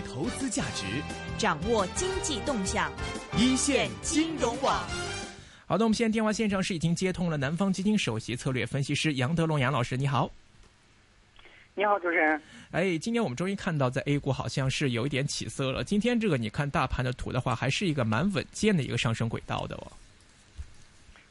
投资价值，掌握经济动向，一线金融网。好的，我们现在电话线上是已经接通了南方基金首席策略分析师杨德龙杨老师，你好。你好，主持人。哎，今天我们终于看到在 A 股好像是有一点起色了。今天这个你看大盘的图的话，还是一个蛮稳健的一个上升轨道的哦。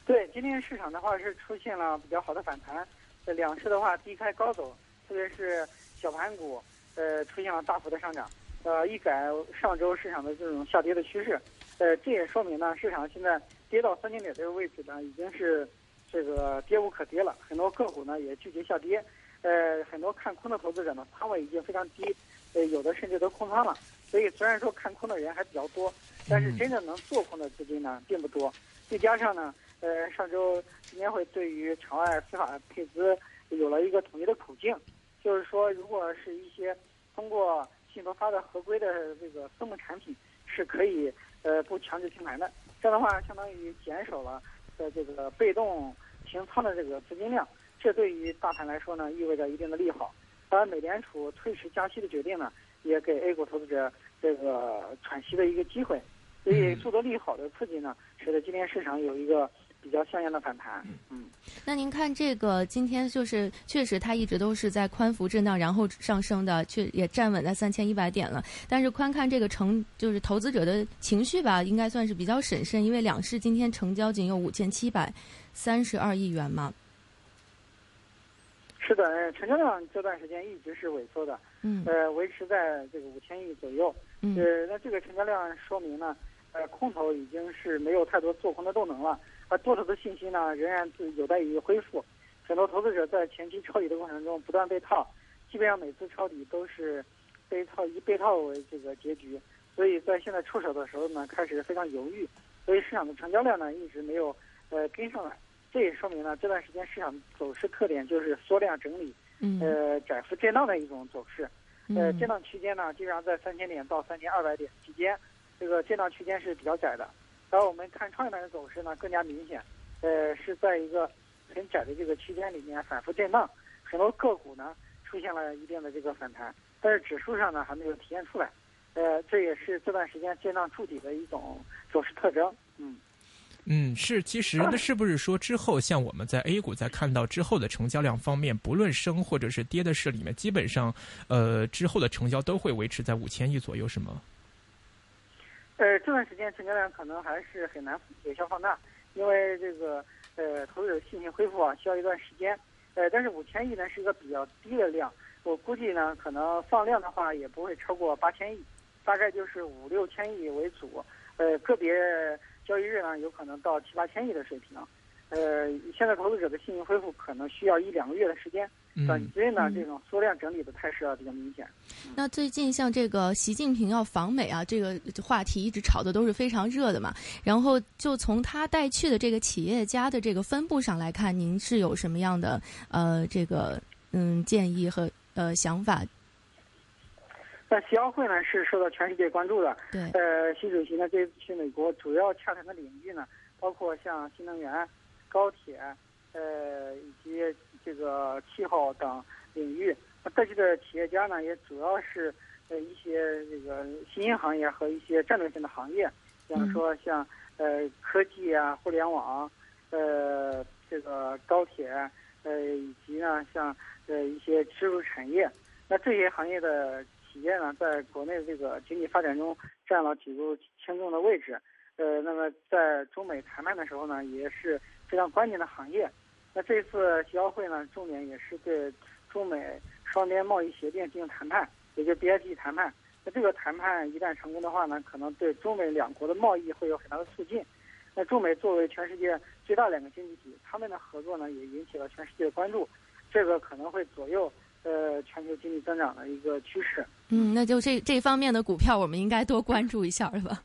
对，今天市场的话是出现了比较好的反弹，呃，两市的话低开高走，特别是小盘股，呃，出现了大幅的上涨。呃，一改上周市场的这种下跌的趋势，呃，这也说明呢，市场现在跌到三千点这个位置呢，已经是这个跌无可跌了。很多个股呢也拒绝下跌，呃，很多看空的投资者呢仓位已经非常低，呃，有的甚至都空仓了。所以虽然说看空的人还比较多，但是真正能做空的资金呢并不多。再加上呢，呃，上周证监会对于场外非法配资有了一个统一的口径，就是说，如果是一些通过信托发的合规的这个私募产品是可以呃不强制清盘的，这样的话相当于减少了呃这个被动平仓的这个资金量，这对于大盘来说呢意味着一定的利好。而美联储推迟加息的决定呢，也给 A 股投资者这个喘息的一个机会，所以诸多利好的刺激呢，使得今天市场有一个。比较像样的反弹，嗯，那您看这个今天就是确实它一直都是在宽幅震荡，然后上升的，却也站稳在三千一百点了。但是宽看这个成就是投资者的情绪吧，应该算是比较审慎，因为两市今天成交仅有五千七百三十二亿元嘛。是的，成交量这段时间一直是萎缩的，嗯，呃，维持在这个五千亿左右，嗯，呃，那这个成交量说明呢，呃，空头已经是没有太多做空的动能了。而多头的信心呢，仍然是有待于恢复。很多投资者在前期抄底的过程中不断被套，基本上每次抄底都是被套以被套为这个结局。所以在现在出手的时候呢，开始非常犹豫。所以市场的成交量呢，一直没有呃跟上来。这也说明了这段时间市场走势特点就是缩量整理，呃窄幅震荡的一种走势。呃，震荡区间呢，基本上在三千点到三千二百点之间，这个震荡区间是比较窄的。而我们看创业板的走势呢，更加明显，呃，是在一个很窄的这个区间里面反复震荡，很多个股呢出现了一定的这个反弹，但是指数上呢还没有体现出来，呃，这也是这段时间震荡筑底的一种走势特征。嗯，嗯，是，其实那是不是说之后像我们在 A 股在看到之后的成交量方面，不论升或者是跌的市里面，基本上，呃，之后的成交都会维持在五千亿左右，是吗？呃，这段时间成交量可能还是很难有效放大，因为这个呃投资者信心恢复啊需要一段时间。呃，但是五千亿呢是一个比较低的量，我估计呢可能放量的话也不会超过八千亿，大概就是五六千亿为主。呃，个别交易日呢有可能到七八千亿的水平。呃，现在投资者的信心恢复可能需要一两个月的时间。短期内呢，这种缩量整理的态势啊比较明显。那最近像这个习近平要访美啊，这个话题一直炒的都是非常热的嘛。然后就从他带去的这个企业家的这个分布上来看，您是有什么样的呃这个嗯建议和呃想法？那习奥会呢是受到全世界关注的。对。呃，习主席呢这次去美国主要洽谈的领域呢，包括像新能源、高铁，呃以及。这个气候等领域，那带去的企业家呢，也主要是呃一些这个新兴行业和一些战略性的行业，比方说像呃科技啊、互联网，呃这个高铁，呃以及呢像呃一些支柱产业。那这些行业的企业呢，在国内这个经济发展中占了举足轻重的位置。呃，那么在中美谈判的时候呢，也是非常关键的行业。那这次协奥会呢，重点也是对中美双边贸易协定进行谈判，也就 BIT 谈判。那这个谈判一旦成功的话呢，可能对中美两国的贸易会有很大的促进。那中美作为全世界最大两个经济体，他们的合作呢，也引起了全世界的关注。这个可能会左右呃全球经济增长的一个趋势。嗯，那就这这方面的股票，我们应该多关注一下，是吧？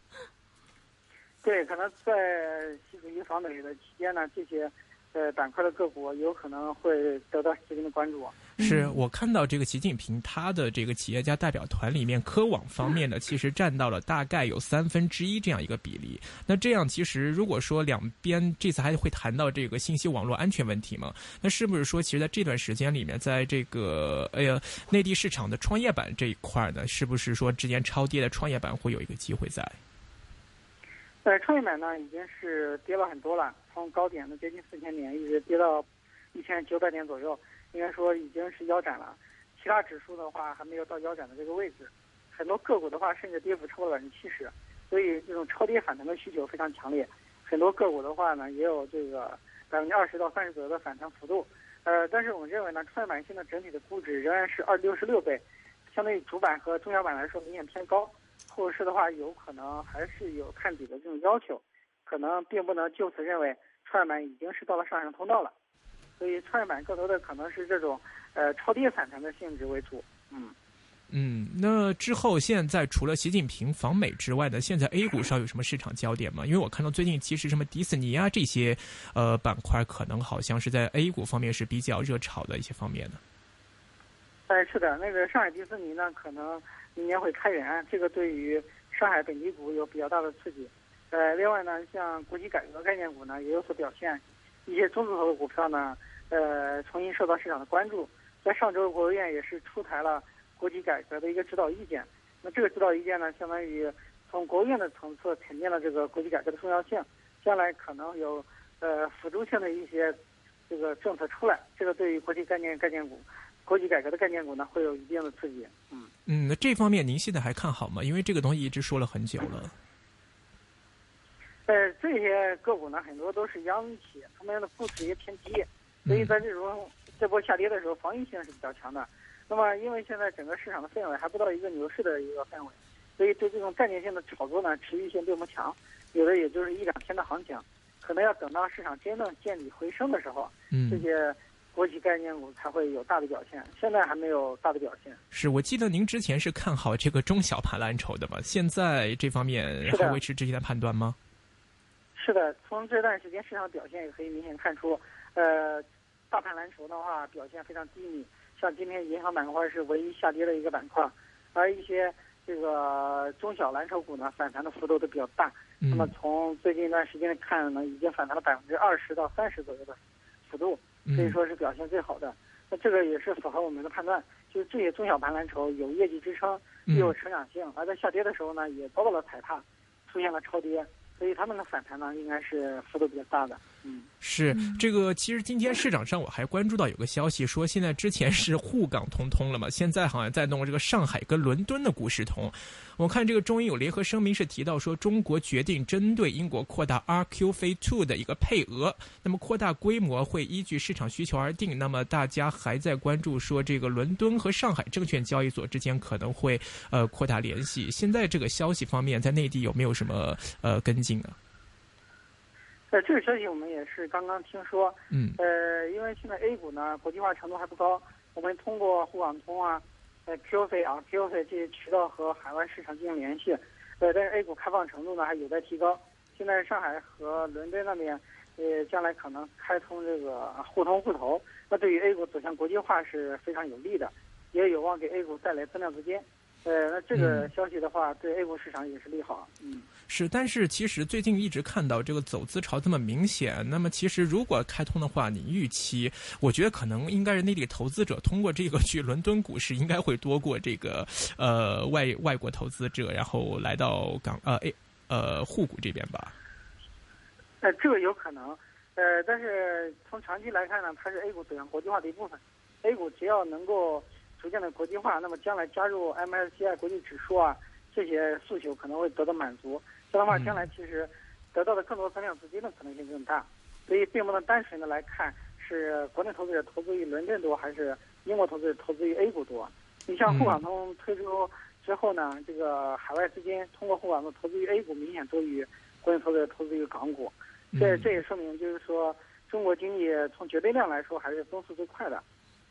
对，可能在习主席访美的期间呢，这些。呃，板块的个股有可能会得到资金的关注。是我看到这个习近平他的这个企业家代表团里面，科网方面呢，其实占到了大概有三分之一这样一个比例。那这样其实如果说两边这次还会谈到这个信息网络安全问题嘛，那是不是说其实在这段时间里面，在这个哎呀内地市场的创业板这一块呢，是不是说之前超跌的创业板会有一个机会在？呃，创业板呢已经是跌了很多了，从高点的接近四千点，一直跌到一千九百点左右，应该说已经是腰斩了。其他指数的话还没有到腰斩的这个位置，很多个股的话甚至跌幅超过百分之七十，所以这种超跌反弹的需求非常强烈。很多个股的话呢，也有这个百分之二十到三十左右的反弹幅度。呃，但是我们认为呢，创业板现在整体的估值仍然是二六十六倍，相对于主板和中小板来说明显偏高。后市的话，有可能还是有探底的这种要求，可能并不能就此认为创业板已经是到了上升通道了，所以创业板更多的可能是这种呃超跌反弹的性质为主。嗯嗯，那之后现在除了习近平访美之外的，现在 A 股上有什么市场焦点吗？因为我看到最近其实什么迪士尼啊这些呃板块，可能好像是在 A 股方面是比较热炒的一些方面的。哎，是的，那个上海迪士尼呢，可能。明年会开园，这个对于上海本地股有比较大的刺激。呃，另外呢，像国企改革概念股呢也有所表现，一些中字头的股票呢，呃，重新受到市场的关注。在上周，国务院也是出台了国企改革的一个指导意见。那这个指导意见呢，相当于从国务院的层次肯定了这个国企改革的重要性，将来可能有呃辅助性的一些这个政策出来。这个对于国企概念概念股。国企改革的概念股呢，会有一定的刺激。嗯嗯，那这方面您现在还看好吗？因为这个东西一直说了很久了。呃，这些个股呢，很多都是央企，他们的估值也偏低，所以在这种这波下跌的时候，防御性是比较强的。那么，因为现在整个市场的氛围还不到一个牛市的一个氛围，所以对这种概念性的炒作呢，持续性并不强，有的也就是一两天的行情，可能要等到市场真正见底回升的时候，这些。国企概念股才会有大的表现，现在还没有大的表现。是我记得您之前是看好这个中小盘蓝筹的吧？现在这方面还维持之前的判断吗？是的，从这段时间市场表现也可以明显看出，呃，大盘蓝筹的话表现非常低迷，像今天银行板块是唯一下跌的一个板块，而一些这个中小蓝筹股呢反弹的幅度都比较大。那么从最近一段时间看呢，已经反弹了百分之二十到三十左右的幅度。可以说是表现最好的，那这个也是符合我们的判断，就是这些中小盘蓝筹有业绩支撑，又有成长性，而在下跌的时候呢，也遭到了踩踏，出现了超跌。所以他们的反弹呢，应该是幅度比较大的。嗯，是这个。其实今天市场上我还关注到有个消息，说现在之前是沪港通通了嘛，现在好像在弄这个上海跟伦敦的股市通。我看这个中英有联合声明是提到说，中国决定针对英国扩大 RQF Two 的一个配额，那么扩大规模会依据市场需求而定。那么大家还在关注说，这个伦敦和上海证券交易所之间可能会呃扩大联系。现在这个消息方面，在内地有没有什么呃跟进？啊，呃，这个消息我们也是刚刚听说。嗯。呃，因为现在 A 股呢国际化程度还不高，我们通过沪港通啊、呃 QF 啊、QF 这些渠道和海外市场进行联系。呃，但是 A 股开放程度呢还有待提高。现在上海和伦敦那边，呃，将来可能开通这个互通互投，那对于 A 股走向国际化是非常有利的，也有望给 A 股带来增量资金。呃，那这个消息的话，对 A 股市场也是利好。嗯。是，但是其实最近一直看到这个走资潮这么明显。那么其实如果开通的话，你预期，我觉得可能应该是内地投资者通过这个去伦敦股市，应该会多过这个呃外外国投资者，然后来到港呃 A 呃沪股这边吧。呃，这个有可能，呃，但是从长期来看呢，它是 A 股走向国际化的一部分。A 股只要能够逐渐的国际化，那么将来加入 MSCI 国际指数啊，这些诉求可能会得到满足。这样的话，将来其实得到的更多增量资金的可能性更大，所以并不能单纯的来看是国内投资者投资于伦敦多，还是英国投资者投资于 A 股多。你像沪港通推出之后呢，这个海外资金通过沪港通投资于 A 股明显多于国内投资者投资于港股，这这也说明就是说中国经济从绝对量来说还是增速最快的，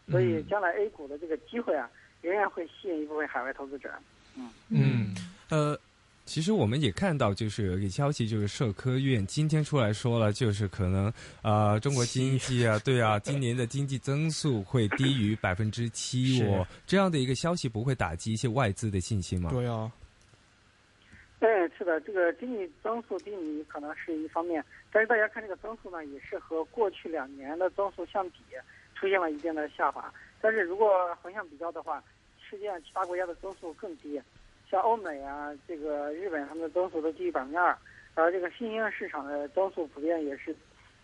所以将来 A 股的这个机会啊，仍然会吸引一部分海外投资者。嗯嗯呃。其实我们也看到，就是有一个消息，就是社科院今天出来说了，就是可能呃，中国经济啊，对啊，今年的经济增速会低于百分之七。我这样的一个消息不会打击一些外资的信心吗？对啊。对，是的，这个经济增速低迷可能是一方面，但是大家看这个增速呢，也是和过去两年的增速相比，出现了一定的下滑。但是如果横向比较的话，世界上其他国家的增速更低，像欧美啊，这个日本他们的增速都低于百分之二，而这个新兴市场的增速普遍也是，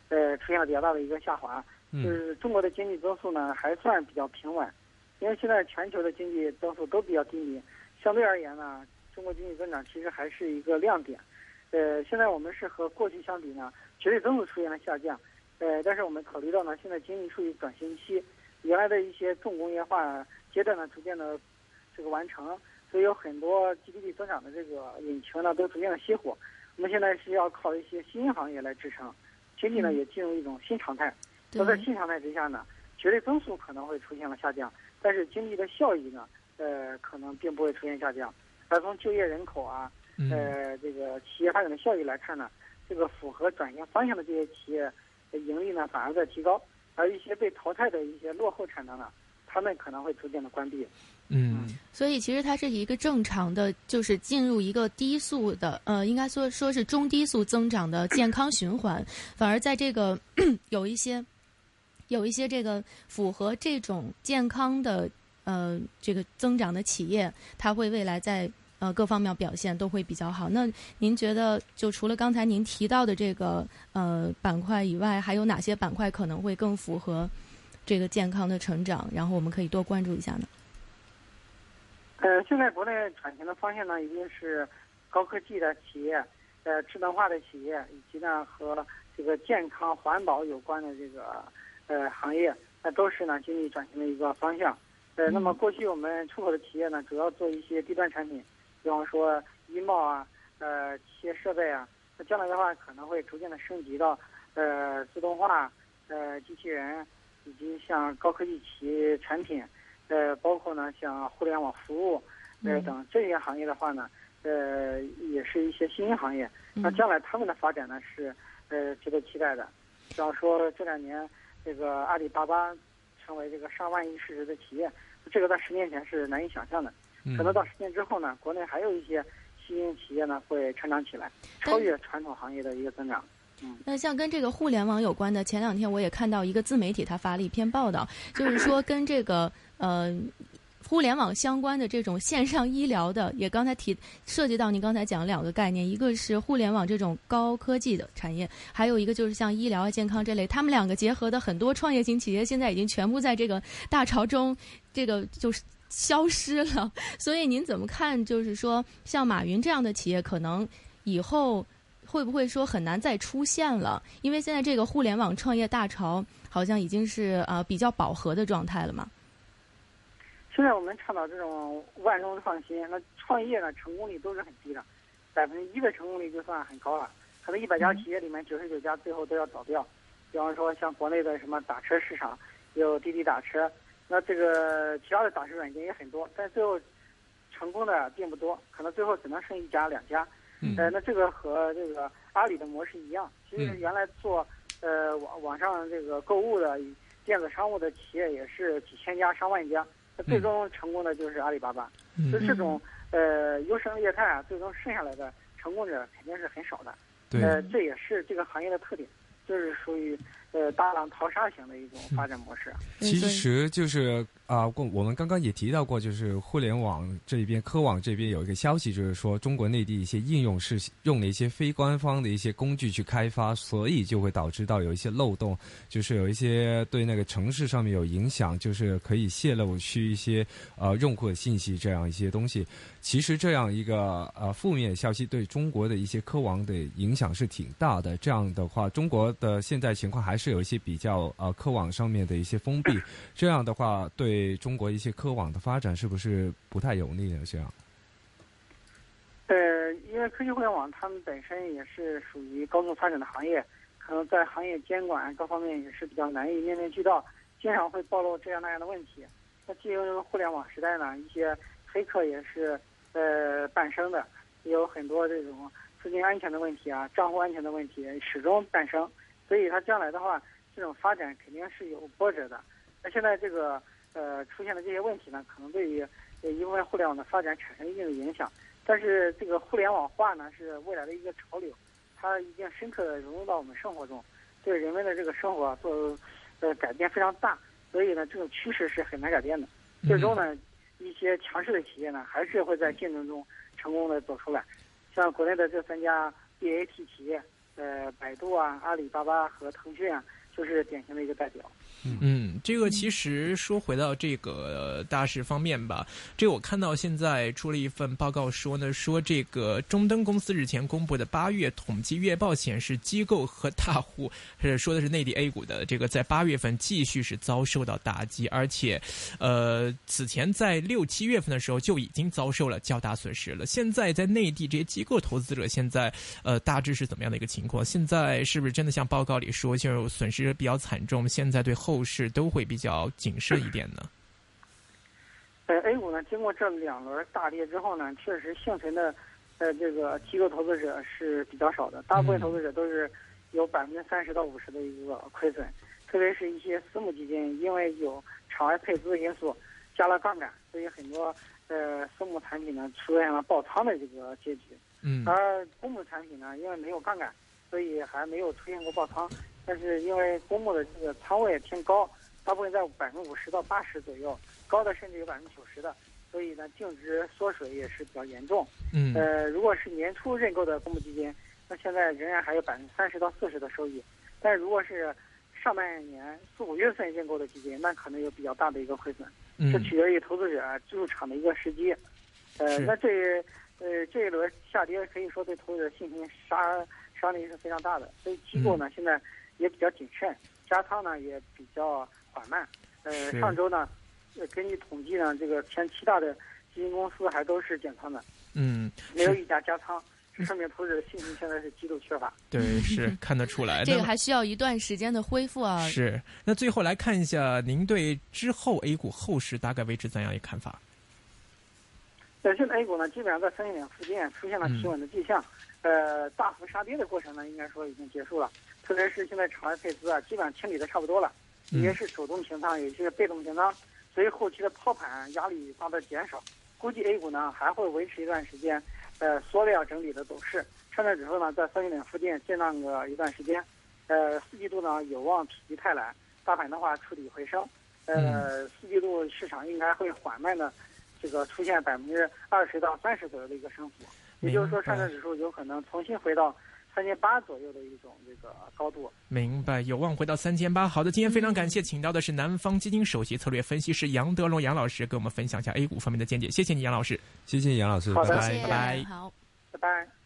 呃，出现了比较大的一个下滑。就是中国的经济增速呢，还算比较平稳，因为现在全球的经济增速都比较低迷，相对而言呢。中国经济增长其实还是一个亮点，呃，现在我们是和过去相比呢，绝对增速出现了下降，呃，但是我们考虑到呢，现在经济处于转型期，原来的一些重工业化阶段呢，逐渐的这个完成，所以有很多 GDP 增长的这个引擎呢，都逐渐的熄火。我们现在是要靠一些新行业来支撑，经济呢也进入一种新常态。那在新常态之下呢，绝对增速可能会出现了下降，但是经济的效益呢，呃，可能并不会出现下降。而从就业人口啊，呃，这个企业发展的效益来看呢，这个符合转型方向的这些企业的盈利呢反而在提高，而一些被淘汰的一些落后产能呢，他们可能会逐渐的关闭。嗯，所以其实它是一个正常的，就是进入一个低速的，呃，应该说说是中低速增长的健康循环，反而在这个 有一些有一些这个符合这种健康的呃这个增长的企业，它会未来在。呃，各方面表现都会比较好。那您觉得，就除了刚才您提到的这个呃板块以外，还有哪些板块可能会更符合这个健康的成长？然后我们可以多关注一下呢？呃，现在国内转型的方向呢，一定是高科技的企业，呃，智能化的企业，以及呢和这个健康环保有关的这个呃行业，那都是呢经济转型的一个方向。呃，那么过去我们出口的企业呢，主要做一些低端产品。比方说衣帽啊，呃，机械设备啊，那将来的话可能会逐渐的升级到，呃，自动化，呃，机器人，以及像高科技企业产品，呃，包括呢像互联网服务，呃等这些行业的话呢，呃，也是一些新兴行业。那将来他们的发展呢是，呃，值得期待的。比方说这两年这个阿里巴巴成为这个上万亿市值的企业，这个在十年前是难以想象的。可能到十年之后呢，国内还有一些新兴企业呢会成长起来，超越传统行业的一个增长。嗯，那像跟这个互联网有关的，前两天我也看到一个自媒体他发了一篇报道，就是说 跟这个呃互联网相关的这种线上医疗的，也刚才提涉及到您刚才讲两个概念，一个是互联网这种高科技的产业，还有一个就是像医疗啊、健康这类，他们两个结合的很多创业型企业，现在已经全部在这个大潮中，这个就是。消失了，所以您怎么看？就是说，像马云这样的企业，可能以后会不会说很难再出现了？因为现在这个互联网创业大潮好像已经是呃比较饱和的状态了嘛。现在我们倡导这种万众创新，那创业呢成功率都是很低的，百分之一的成功率就算很高了。可能一百家企业里面九十九家最后都要倒掉。比方说像国内的什么打车市场，有滴滴打车。那这个其他的打车软件也很多，但最后成功的并不多，可能最后只能剩一家两家。呃，那这个和这个阿里的模式一样，其实原来做呃网网上这个购物的电子商务的企业也是几千家上万家，那最终成功的就是阿里巴巴。所以这种呃优胜劣汰啊，最终剩下来的成功者肯定是很少的。呃，这也是这个行业的特点，就是属于。呃，大浪淘沙型的一种发展模式，其实就是啊，我们刚刚也提到过，就是互联网这边、科网这边有一个消息，就是说中国内地一些应用是用了一些非官方的一些工具去开发，所以就会导致到有一些漏洞，就是有一些对那个城市上面有影响，就是可以泄露去一些呃用户的信息这样一些东西。其实这样一个呃负面消息对中国的一些科网的影响是挺大的。这样的话，中国的现在情况还是是有一些比较呃科网上面的一些封闭。这样的话，对中国一些科网的发展是不是不太有利呢？这样？呃，因为科技互联网他们本身也是属于高速发展的行业，可能在行业监管各方面也是比较难以面面俱到，经常会暴露这样那样的问题。那进入互联网时代呢，一些黑客也是。呃，诞生的，有很多这种资金安全的问题啊，账户安全的问题始终诞生，所以它将来的话，这种发展肯定是有波折的。那现在这个呃出现的这些问题呢，可能对于一部分互联网的发展产生一定的影响。但是这个互联网化呢，是未来的一个潮流，它已经深刻的融入到我们生活中，对人们的这个生活做呃改变非常大。所以呢，这种趋势是很难改变的。最终呢，一些强势的企业呢，还是会在竞争中成功的走出来。像国内的这三家 BAT 企业，呃，百度啊、阿里巴巴和腾讯啊，就是典型的一个代表。嗯，这个其实说回到这个大事方面吧，这个我看到现在出了一份报告说呢，说这个中登公司日前公布的八月统计月报显示，机构和大户是说的是内地 A 股的这个在八月份继续是遭受到打击，而且，呃，此前在六七月份的时候就已经遭受了较大损失了。现在在内地这些机构投资者现在呃大致是怎么样的一个情况？现在是不是真的像报告里说，就是损失比较惨重？现在对后后市都会比较谨慎一点呢。呃，A 股呢，经过这两轮大跌之后呢，确实幸存的呃这个机构投资者是比较少的，大部分投资者都是有百分之三十到五十的一个亏损，特别是一些私募基金，因为有场外配资因素加了杠杆，所以很多呃私募产品呢出现了爆仓的这个结局。嗯。而公募产品呢，因为没有杠杆，所以还没有出现过爆仓。但是因为公募的这个仓位偏高，大部分在百分之五十到八十左右，高的甚至有百分之九十的，所以呢净值缩水也是比较严重。嗯。呃，如果是年初认购的公募基金，那现在仍然还有百分之三十到四十的收益。但是如果是上半年四五月份认购的基金，那可能有比较大的一个亏损。嗯。这取决于投资者入场的一个时机。呃，那这呃这一轮下跌可以说对投资者信心杀伤力是非常大的，所以机构呢现在。也比较谨慎，加仓呢也比较缓慢。呃，上周呢，呃根据统计呢，这个前七大的基金公司还都是减仓的。嗯，没有一家加仓，这说明投资者信心现在是极度缺乏。对，是看得出来。这个还需要一段时间的恢复啊。是，那最后来看一下，您对之后 A 股后市大概维持怎样一个看法？呃，现在 A 股呢，基本上在三千点附近出现了企稳的迹象。呃，大幅杀跌的过程呢，应该说已经结束了。特别是现在场外配资啊，基本上清理的差不多了，有些是主动平仓，有些是被动平仓，所以后期的抛盘压力大大减少。估计 A 股呢还会维持一段时间，呃，缩量整理的走势。上证指数呢在三千点附近震荡个一段时间，呃，四季度呢有望否极泰来，大盘的话触底回升。呃，四季度市场应该会缓慢的这个出现百分之二十到三十左右的一个升幅，也就是说上证指数有可能重新回到。三千八左右的一种这个高度，明白，有望回到三千八。好的，今天非常感谢，请到的是南方基金首席策略分析师杨德龙杨老师，给我们分享一下 A 股方面的见解。谢谢你，杨老师。谢谢杨老师，好的，拜拜。好，拜拜。